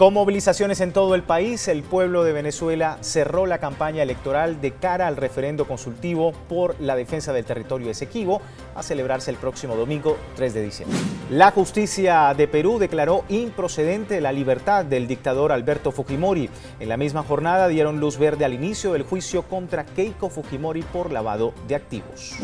Con movilizaciones en todo el país, el pueblo de Venezuela cerró la campaña electoral de cara al referendo consultivo por la defensa del territorio Esequibo a celebrarse el próximo domingo 3 de diciembre. La justicia de Perú declaró improcedente la libertad del dictador Alberto Fujimori. En la misma jornada dieron luz verde al inicio del juicio contra Keiko Fujimori por lavado de activos.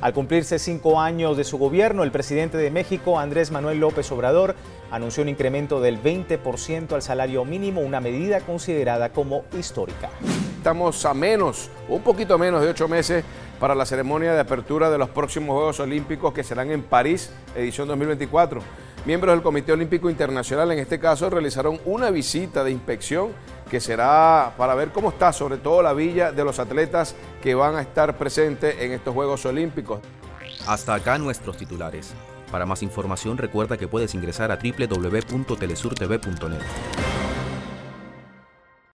Al cumplirse cinco años de su gobierno, el presidente de México, Andrés Manuel López Obrador, anunció un incremento del 20% al salario mínimo, una medida considerada como histórica. Estamos a menos, un poquito menos de ocho meses para la ceremonia de apertura de los próximos Juegos Olímpicos que serán en París, edición 2024. Miembros del Comité Olímpico Internacional, en este caso, realizaron una visita de inspección que será para ver cómo está sobre todo la villa de los atletas que van a estar presentes en estos Juegos Olímpicos. Hasta acá nuestros titulares. Para más información recuerda que puedes ingresar a www.telesurtv.net.